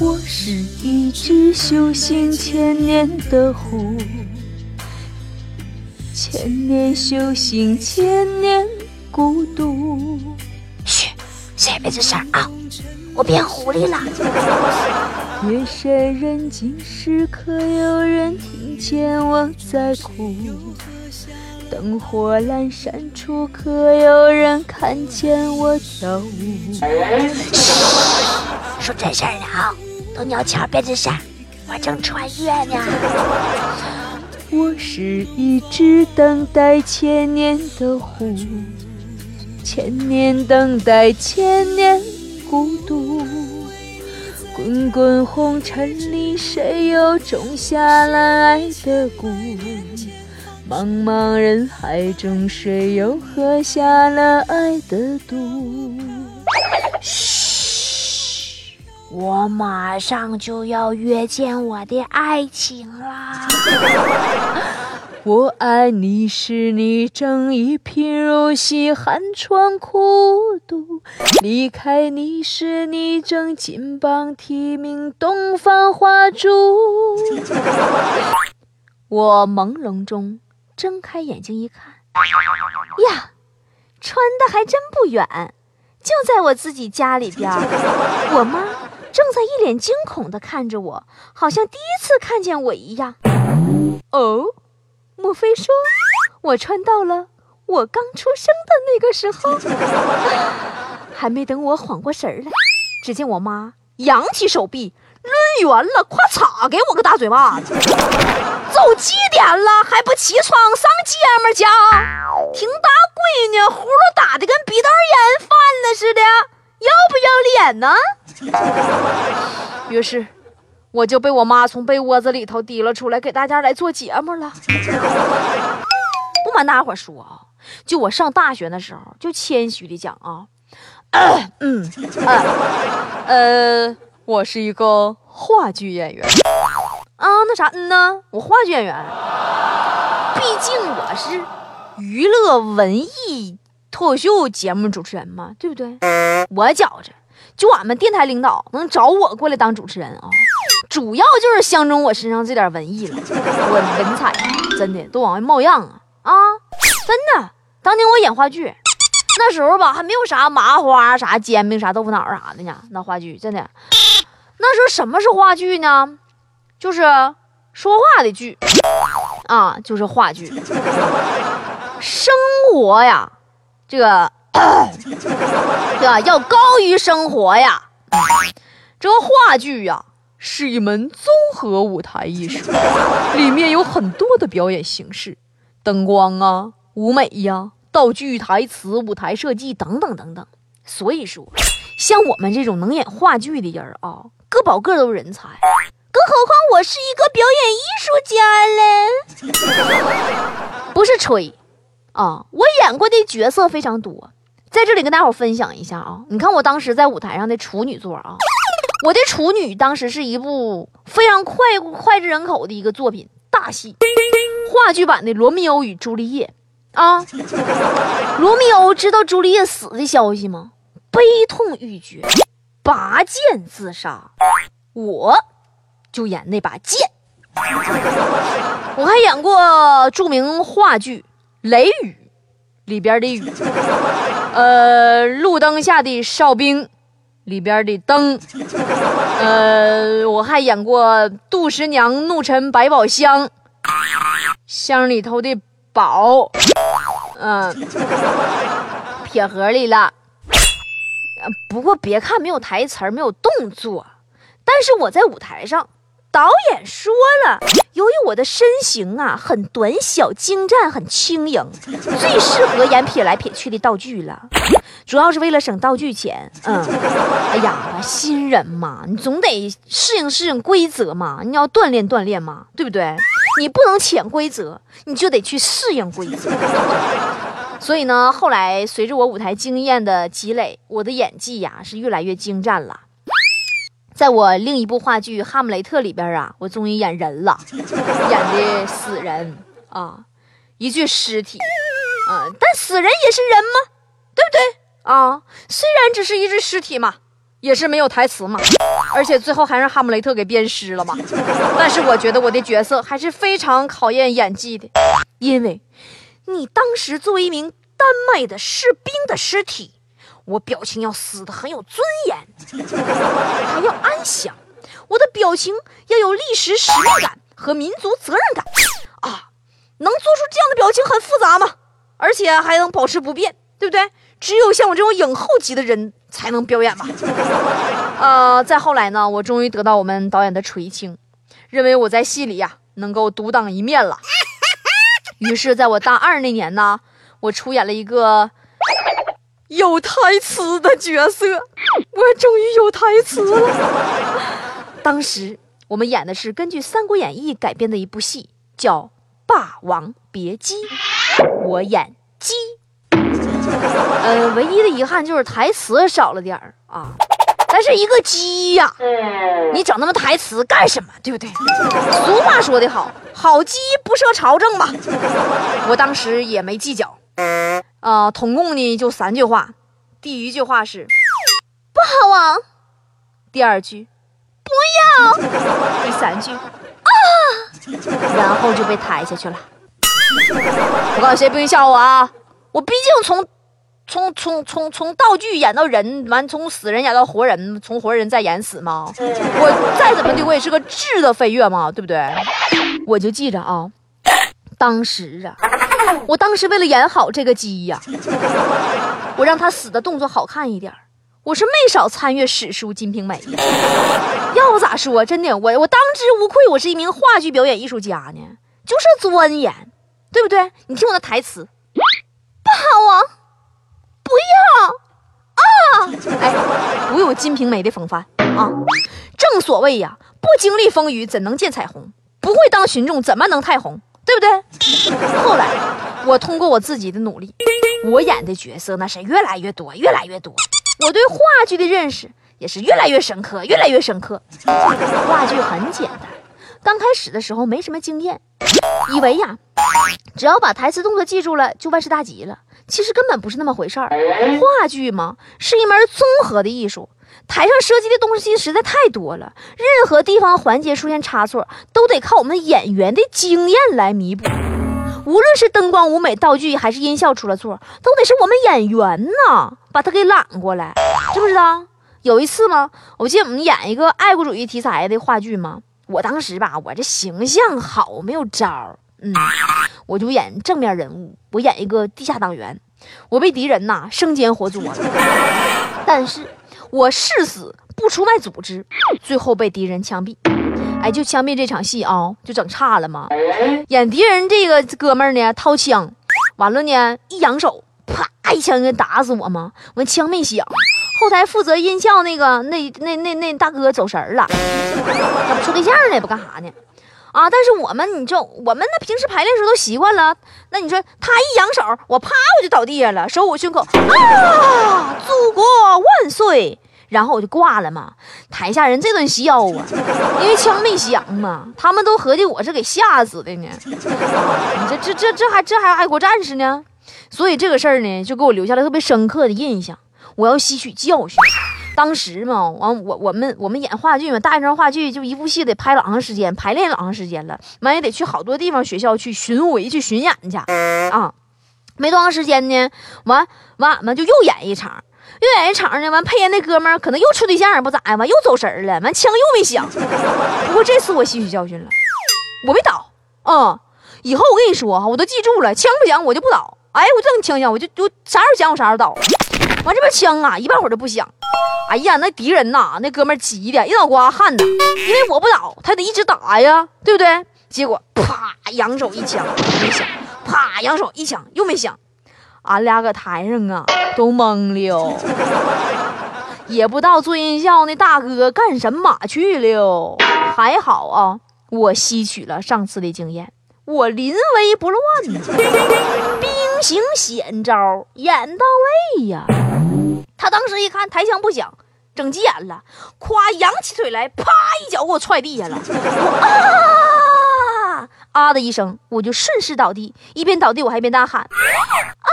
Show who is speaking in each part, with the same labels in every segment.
Speaker 1: 我是一只修行千年的狐，千年修行千年孤独。
Speaker 2: 嘘，谁也别吱声啊！我变狐狸了。
Speaker 1: 夜深人静时，可有人听见我在哭？灯火阑珊处，可有人看见我跳舞？
Speaker 2: 说真事儿呢啊！都鸟悄，别吱声，我正穿越呢。
Speaker 1: 我是一只等待千年的狐，千年等待，千年孤独。滚滚红尘里，谁又种下了爱的蛊？茫茫人海中，谁又喝下了爱的毒？
Speaker 2: 我马上就要约见我的爱情啦！
Speaker 1: 我爱你时，你正一贫如洗，寒窗苦读；离开你时，你正金榜题名，东方花烛。我朦胧中。睁开眼睛一看，呀，穿的还真不远，就在我自己家里边。我妈正在一脸惊恐地看着我，好像第一次看见我一样。哦，莫非说我穿到了我刚出生的那个时候？还没等我缓过神来，只见我妈扬起手臂，抡圆了，咵嚓给我个大嘴巴子。都几点了还不起床上姐们家？听大闺女呼噜打的跟鼻窦炎犯了似的，要不要脸呢？于是我就被我妈从被窝子里头提了出来，给大家来做节目了。不瞒大伙说啊，就我上大学的时候，就谦虚的讲啊，嗯，呃，我是一个话剧演员。啊，那啥，嗯呢，我话剧演员，毕竟我是娱乐文艺脱口秀节目主持人嘛，对不对？我觉着，就俺们电台领导能找我过来当主持人啊，主要就是相中我身上这点文艺了，我文采真的都往外冒样啊啊！真的，当年我演话剧，那时候吧还没有啥麻花、啥煎饼、啥豆腐脑啥的呢，那话剧真的，那时候什么是话剧呢？就是说话的剧啊，就是话剧。生活呀，这个 对吧？要高于生活呀。这个话剧呀，是一门综合舞台艺术，里面有很多的表演形式，灯光啊、舞美呀、道具、台词、舞台设计等等等等。所以说，像我们这种能演话剧的人啊，个保个都人才。更何况我是一个表演艺术家嘞，不是吹啊！我演过的角色非常多，在这里跟大伙分享一下啊！你看我当时在舞台上的处女作啊，我的处女当时是一部非常快脍炙人口的一个作品，大戏，话剧版的《罗密欧与朱丽叶》啊！罗密欧知道朱丽叶死的消息吗？悲痛欲绝，拔剑自杀。我。就演那把剑，我还演过著名话剧《雷雨》里边的雨，呃，路灯下的哨兵里边的灯，呃，我还演过杜十娘怒沉百宝箱，箱里头的宝，嗯，撇盒里了。不过别看没有台词没有动作，但是我在舞台上。导演说了，由于我的身形啊很短小精湛，很轻盈，最适合演撇来撇去的道具了。主要是为了省道具钱。嗯，哎呀，新人嘛，你总得适应适应规则嘛，你要锻炼锻炼嘛，对不对？你不能潜规则，你就得去适应规则。所以呢，后来随着我舞台经验的积累，我的演技呀是越来越精湛了。在我另一部话剧《哈姆雷特》里边啊，我终于演人了，演的死人啊，一具尸体啊，但死人也是人吗？对不对啊？虽然只是一具尸体嘛，也是没有台词嘛，而且最后还让哈姆雷特给鞭尸了嘛。但是我觉得我的角色还是非常考验演技的，因为你当时作为一名丹麦的士兵的尸体。我表情要死的很有尊严，还要安详。我的表情要有历史使命感和民族责任感啊！能做出这样的表情很复杂吗？而且还能保持不变，对不对？只有像我这种影后级的人才能表演吧。呃，再后来呢，我终于得到我们导演的垂青，认为我在戏里呀能够独当一面了。于是，在我大二那年呢，我出演了一个。有台词的角色，我终于有台词了。当时我们演的是根据《三国演义》改编的一部戏，叫《霸王别姬》，我演姬。呃，唯一的遗憾就是台词少了点儿啊。但是一个鸡呀，你整那么台词干什么？对不对？俗话说得好，好鸡不涉朝政嘛。我当时也没计较。呃，统共呢就三句话，第一句话是不好玩，第二句不要，第三句啊，然后就被抬下去了。我告诉谁不用笑我啊，我毕竟从从从从从道具演到人，完从死人演到活人，从活人再演死嘛。我再怎么的，我也是个质的飞跃嘛，对不对？我就记着啊，当时啊。我当时为了演好这个鸡呀，我让他死的动作好看一点我是没少参阅史书《金瓶梅》。要不咋说，真的，我我当之无愧，我是一名话剧表演艺术家呢，就是钻研，对不对？你听我的台词，不好啊，不要啊！哎，我有《金瓶梅》的风范啊。正所谓呀，不经历风雨怎能见彩虹？不会当群众怎么能太红？对不对？后来，我通过我自己的努力，我演的角色那是越来越多，越来越多。我对话剧的认识也是越来越深刻，越来越深刻。话剧很简单，刚开始的时候没什么经验，以为呀，只要把台词动作记住了就万事大吉了。其实根本不是那么回事儿。话剧嘛，是一门综合的艺术。台上涉及的东西实在太多了，任何地方环节出现差错，都得靠我们演员的经验来弥补。无论是灯光、舞美、道具，还是音效出了错，都得是我们演员呐把它给揽过来，知不知道？有一次吗？我记得我们演一个爱国主义题材的话剧嘛，我当时吧，我这形象好，没有招，嗯，我就演正面人物，我演一个地下党员，我被敌人呐生煎活捉了，但是。我誓死不出卖组织，最后被敌人枪毙。哎，就枪毙这场戏啊，就整差了嘛。演敌人这个哥们儿呢，掏枪，完了呢，一扬手，啪一枪给打死我嘛。完枪没响，后台负责音效那个那那那那大哥走神儿了，他不处对象呢，不干啥呢？啊！但是我们，你就我们那平时排练时候都习惯了。那你说他一扬手，我啪我就倒地下了，手捂胸口啊！祖国万岁！然后我就挂了嘛。台下人这顿笑啊，因为枪没响嘛，他们都合计我是给吓死的呢。你这这这这还这还爱国战士呢？所以这个事儿呢，就给我留下了特别深刻的印象。我要吸取教训。当时嘛，完我我们我们演话剧嘛，大学生话剧就一部戏得拍老长时间，排练老长时间了，完也得去好多地方学校去巡回去巡演去啊。没多长时间呢，完完俺们就又演一场，又演一场呢，完配音那哥们儿可能又处对象不咋呀，完又走神了，完枪又没响。不过这次我吸取教训了，我没倒啊。以后我跟你说哈，我都记住了，枪不响我就不倒。哎，我这么枪响，我就就啥时候响我啥时候倒。完这边枪啊，一半会儿都不响。哎呀，那敌人呐，那哥们急的一脑瓜汗呐，因为我不倒，他得一直打呀，对不对？结果啪，扬手一枪没响，啪，扬手一枪又没响，俺俩搁台上啊都懵了。也不知道做音效那大哥干什么去了。还好啊，我吸取了上次的经验，我临危不乱呢，兵行险招，演到位呀。他当时一看台腔不响，整急眼了，夸扬起腿来，啪一脚给我踹地下了。啊啊的一声，我就顺势倒地，一边倒地我还一边大喊：“啊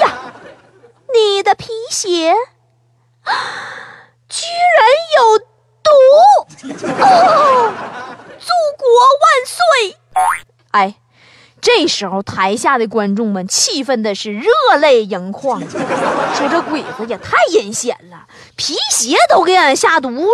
Speaker 1: 呀！你的皮鞋居然有毒！哦，祖国万岁！”哎。这时候，台下的观众们气愤的是热泪盈眶，说：“这鬼子也太阴险了，皮鞋都给俺下毒了。”